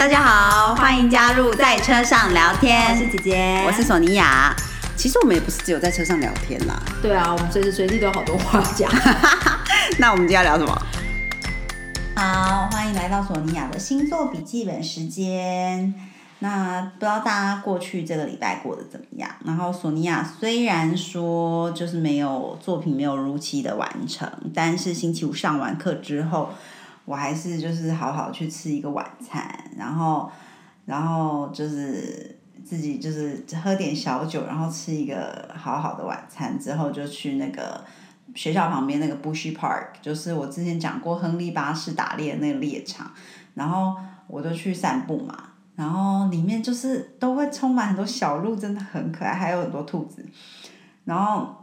大家好，欢迎加入在车上聊天。我是姐姐，我是索尼娅。其实我们也不是只有在车上聊天啦。对啊，我们随时随地都有好多话讲。那我们今天要聊什么？好，欢迎来到索尼娅的星座笔记本时间。那不知道大家过去这个礼拜过得怎么样？然后索尼娅虽然说就是没有作品没有如期的完成，但是星期五上完课之后，我还是就是好好去吃一个晚餐，然后然后就是自己就是喝点小酒，然后吃一个好好的晚餐之后，就去那个学校旁边那个 Bushy Park，就是我之前讲过亨利巴士打猎那个猎场，然后我就去散步嘛。然后里面就是都会充满很多小鹿，真的很可爱，还有很多兔子。然后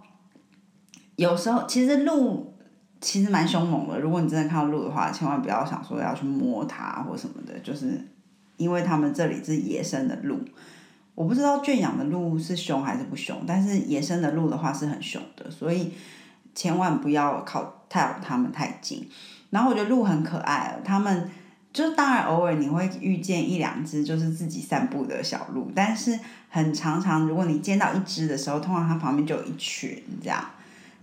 有时候其实鹿其实蛮凶猛的，如果你真的看到鹿的话，千万不要想说要去摸它或什么的，就是因为他们这里是野生的鹿。我不知道圈养的鹿是凶还是不凶，但是野生的鹿的话是很凶的，所以千万不要靠太它们太近。然后我觉得鹿很可爱，它们。就是当然偶尔你会遇见一两只就是自己散步的小鹿，但是很常常如果你见到一只的时候，通常它旁边就有一群这样。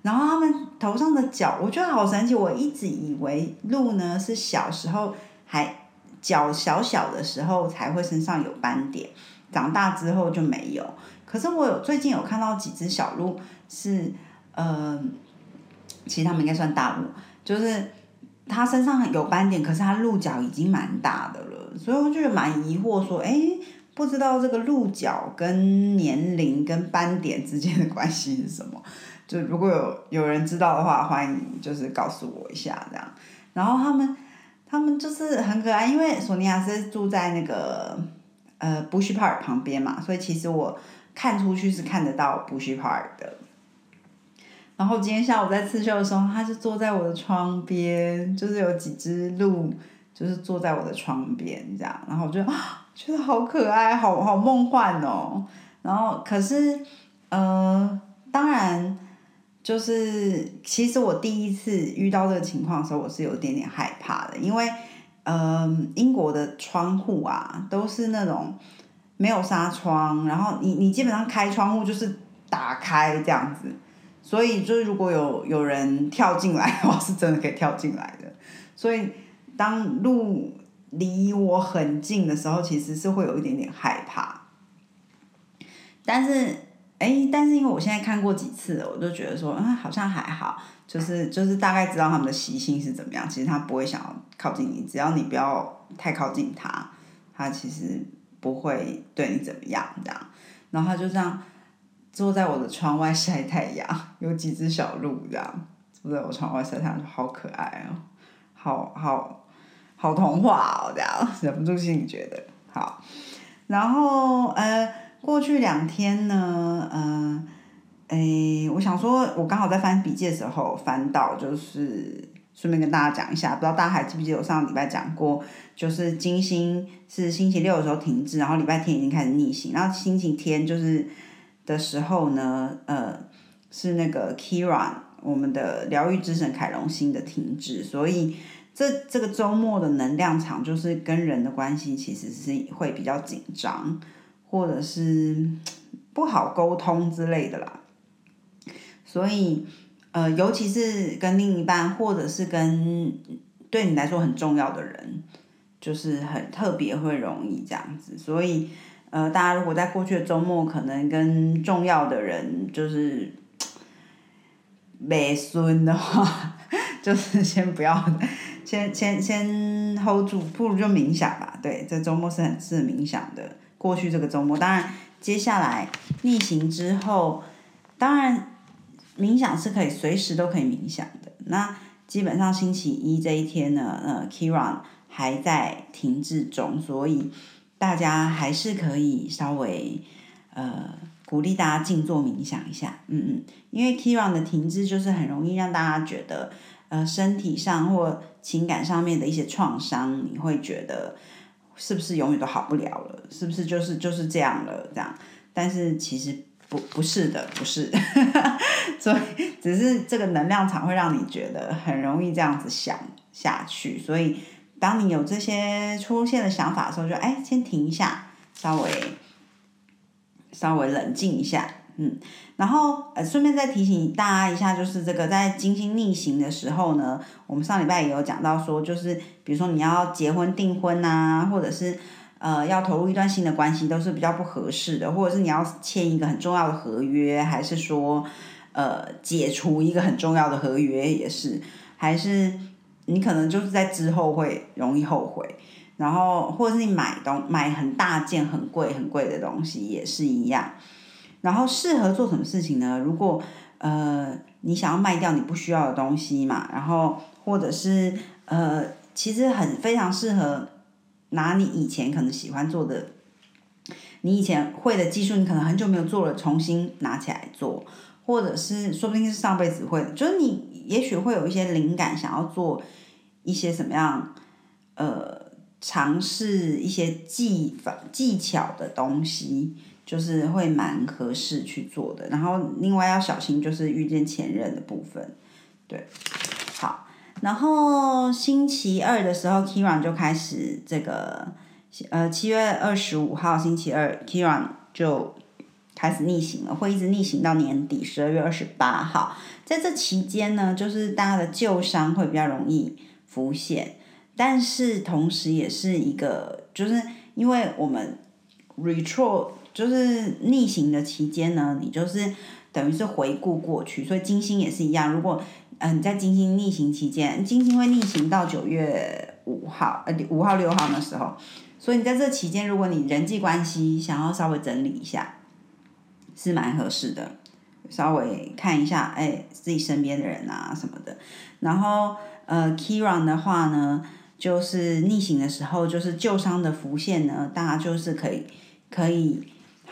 然后它们头上的角，我觉得好神奇。我一直以为鹿呢是小时候还脚小小的时候才会身上有斑点，长大之后就没有。可是我有最近有看到几只小鹿是，呃，其实它们应该算大鹿，就是。它身上有斑点，可是它鹿角已经蛮大的了，所以我就蛮疑惑，说，哎，不知道这个鹿角跟年龄跟斑点之间的关系是什么？就如果有有人知道的话，欢迎就是告诉我一下这样。然后他们他们就是很可爱，因为索尼娅是住在那个呃 Bush Park 旁边嘛，所以其实我看出去是看得到 Bush Park 的。然后今天下午在刺绣的时候，它就坐在我的窗边，就是有几只鹿，就是坐在我的窗边这样，然后我就觉得好可爱，好好梦幻哦。然后可是，呃，当然就是其实我第一次遇到这个情况的时候，我是有一点点害怕的，因为呃，英国的窗户啊都是那种没有纱窗，然后你你基本上开窗户就是打开这样子。所以就是如果有有人跳进来的话，是真的可以跳进来的。所以当路离我很近的时候，其实是会有一点点害怕。但是，哎，但是因为我现在看过几次，我就觉得说，嗯，好像还好，就是就是大概知道他们的习性是怎么样。其实他不会想要靠近你，只要你不要太靠近他，他其实不会对你怎么样这样。然后他就这样。坐在我的窗外晒太阳，有几只小鹿这样坐在我窗外晒太阳，好可爱哦，好好好童话哦，这样 忍不住心里觉得好。然后呃，过去两天呢，嗯，诶，我想说，我刚好在翻笔记的时候翻到，就是顺便跟大家讲一下，不知道大家还记不记得我上个礼拜讲过，就是金星是星期六的时候停滞，然后礼拜天已经开始逆行，然后星期天就是。的时候呢，呃，是那个 Kiran，我们的疗愈之神凯龙星的停滞，所以这这个周末的能量场就是跟人的关系其实是会比较紧张，或者是不好沟通之类的啦。所以，呃，尤其是跟另一半，或者是跟对你来说很重要的人，就是很特别会容易这样子，所以。呃，大家如果在过去的周末可能跟重要的人就是没孙的话，就是先不要，先先先 hold 住，不如就冥想吧。对，这周末是很适合冥想的。过去这个周末，当然接下来逆行之后，当然冥想是可以随时都可以冥想的。那基本上星期一这一天呢，呃，Kiran 还在停滞中，所以。大家还是可以稍微呃鼓励大家静坐冥想一下，嗯嗯，因为 Kiran 的停滞就是很容易让大家觉得呃身体上或情感上面的一些创伤，你会觉得是不是永远都好不了了？是不是就是就是这样了？这样，但是其实不不是的，不是，所以只是这个能量场会让你觉得很容易这样子想下去，所以。当你有这些出现的想法的时候，就哎，先停一下，稍微稍微冷静一下，嗯，然后呃，顺便再提醒大家一下，就是这个在金星逆行的时候呢，我们上礼拜也有讲到说，就是比如说你要结婚订婚呐、或者是呃要投入一段新的关系，都是比较不合适的，或者是你要签一个很重要的合约，还是说呃解除一个很重要的合约，也是，还是你可能就是在之后会容易后悔。然后，或者是你买东买很大件、很贵、很贵的东西也是一样。然后适合做什么事情呢？如果呃你想要卖掉你不需要的东西嘛，然后或者是呃其实很非常适合拿你以前可能喜欢做的，你以前会的技术，你可能很久没有做了，重新拿起来做，或者是说不定是上辈子会的，就是你也许会有一些灵感，想要做一些什么样呃。尝试一些技法技巧的东西，就是会蛮合适去做的。然后另外要小心，就是遇见前任的部分。对，好。然后星期二的时候，Kiran 就开始这个，呃，七月二十五号星期二，Kiran 就开始逆行了，会一直逆行到年底十二月二十八号。在这期间呢，就是大家的旧伤会比较容易浮现。但是同时也是一个，就是因为我们 retro 就是逆行的期间呢，你就是等于是回顾过去，所以金星也是一样。如果嗯你在金星逆行期间，金星会逆行到九月五号呃五号六号的时候，所以你在这期间，如果你人际关系想要稍微整理一下，是蛮合适的，稍微看一下哎自己身边的人啊什么的。然后呃 Kiran 的话呢。就是逆行的时候，就是旧伤的浮现呢，大家就是可以可以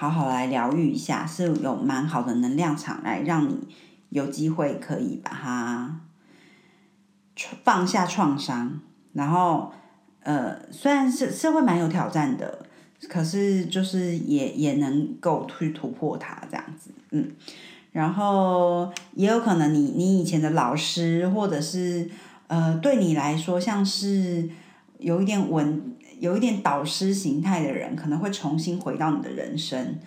好好来疗愈一下，是有蛮好的能量场来让你有机会可以把它放下创伤，然后呃虽然是是会蛮有挑战的，可是就是也也能够去突破它这样子，嗯，然后也有可能你你以前的老师或者是。呃，对你来说，像是有一点稳、有一点导师形态的人，可能会重新回到你的人生，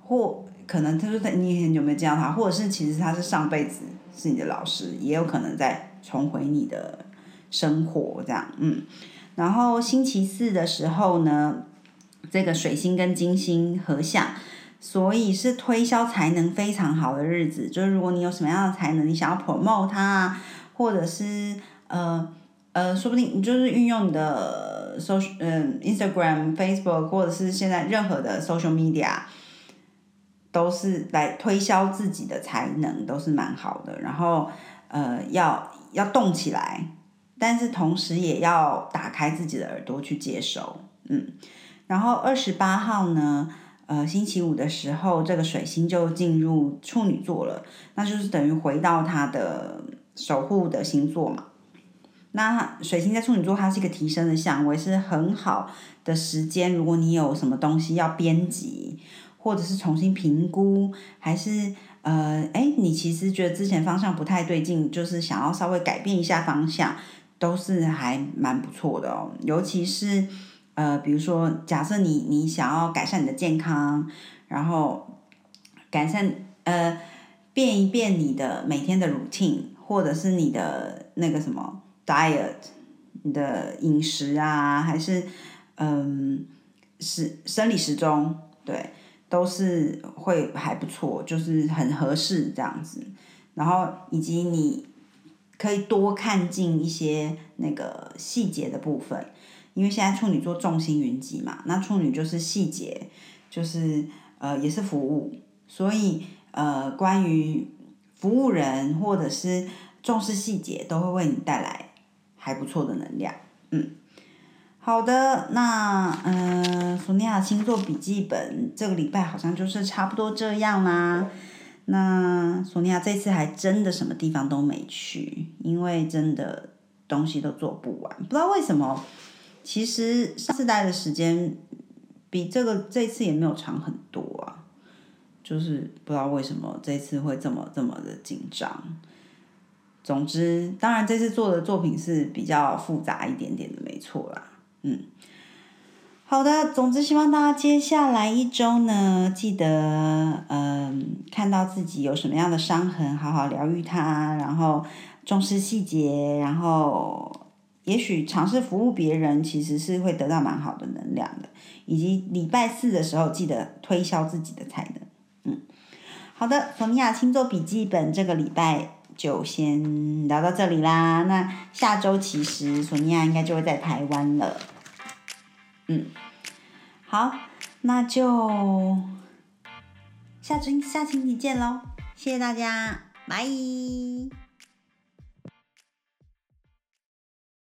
或可能他说他你很久没见到他，或者是其实他是上辈子是你的老师，也有可能在重回你的生活这样，嗯。然后星期四的时候呢，这个水星跟金星合相，所以是推销才能非常好的日子。就是如果你有什么样的才能，你想要 promote 它，或者是。呃呃，说不定你就是运用你的 social 嗯 Instagram、Facebook 或者是现在任何的 social media，都是来推销自己的才能，都是蛮好的。然后呃，要要动起来，但是同时也要打开自己的耳朵去接收，嗯。然后二十八号呢，呃，星期五的时候，这个水星就进入处女座了，那就是等于回到他的守护的星座嘛。那水星在处女座，它是一个提升的相位，是很好的时间。如果你有什么东西要编辑，或者是重新评估，还是呃，哎，你其实觉得之前方向不太对劲，就是想要稍微改变一下方向，都是还蛮不错的哦。尤其是呃，比如说，假设你你想要改善你的健康，然后改善呃，变一变你的每天的 routine，或者是你的那个什么。diet，你的饮食啊，还是嗯时生理时钟，对，都是会还不错，就是很合适这样子。然后以及你可以多看进一些那个细节的部分，因为现在处女座重心云集嘛，那处女就是细节，就是呃也是服务，所以呃关于服务人或者是重视细节，都会为你带来。还不错的能量，嗯，好的，那嗯，索尼娅星座笔记本这个礼拜好像就是差不多这样啦。那索尼娅这次还真的什么地方都没去，因为真的东西都做不完，不知道为什么。其实上次待的时间比这个这次也没有长很多啊，就是不知道为什么这次会这么这么的紧张。总之，当然这次做的作品是比较复杂一点点的，没错啦。嗯，好的，总之希望大家接下来一周呢，记得嗯，看到自己有什么样的伤痕，好好疗愈它，然后重视细节，然后。也许尝试服务别人，其实是会得到蛮好的能量的。以及礼拜四的时候，记得推销自己的才能。嗯，好的，索尼娅星座笔记本这个礼拜就先聊到这里啦。那下周其实索尼娅应该就会在台湾了。嗯，好，那就下周下星期见喽！谢谢大家，拜。